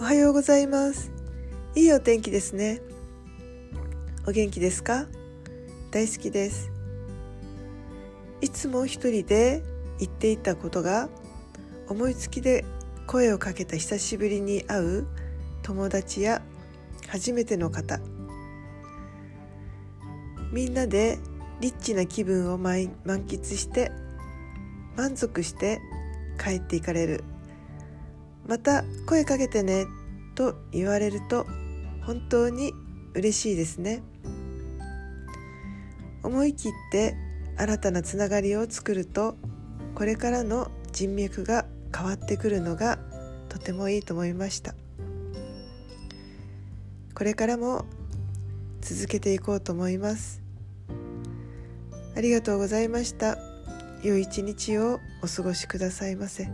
おはようございます。いいお天気ですね。お元気ですか？大好きです。いつも一人で言っていたことが思いつきで声をかけた久しぶりに会う友達や初めての方。みんなでリッチな気分を満喫して満足して帰っていかれる。また声かけてねと言われると本当に嬉しいですね。思い切って新たなつながりを作るとこれからの人脈が変わってくるのがとてもいいと思いました。これからも続けていこうと思います。ありがとうございました。良い一日をお過ごしくださいませ。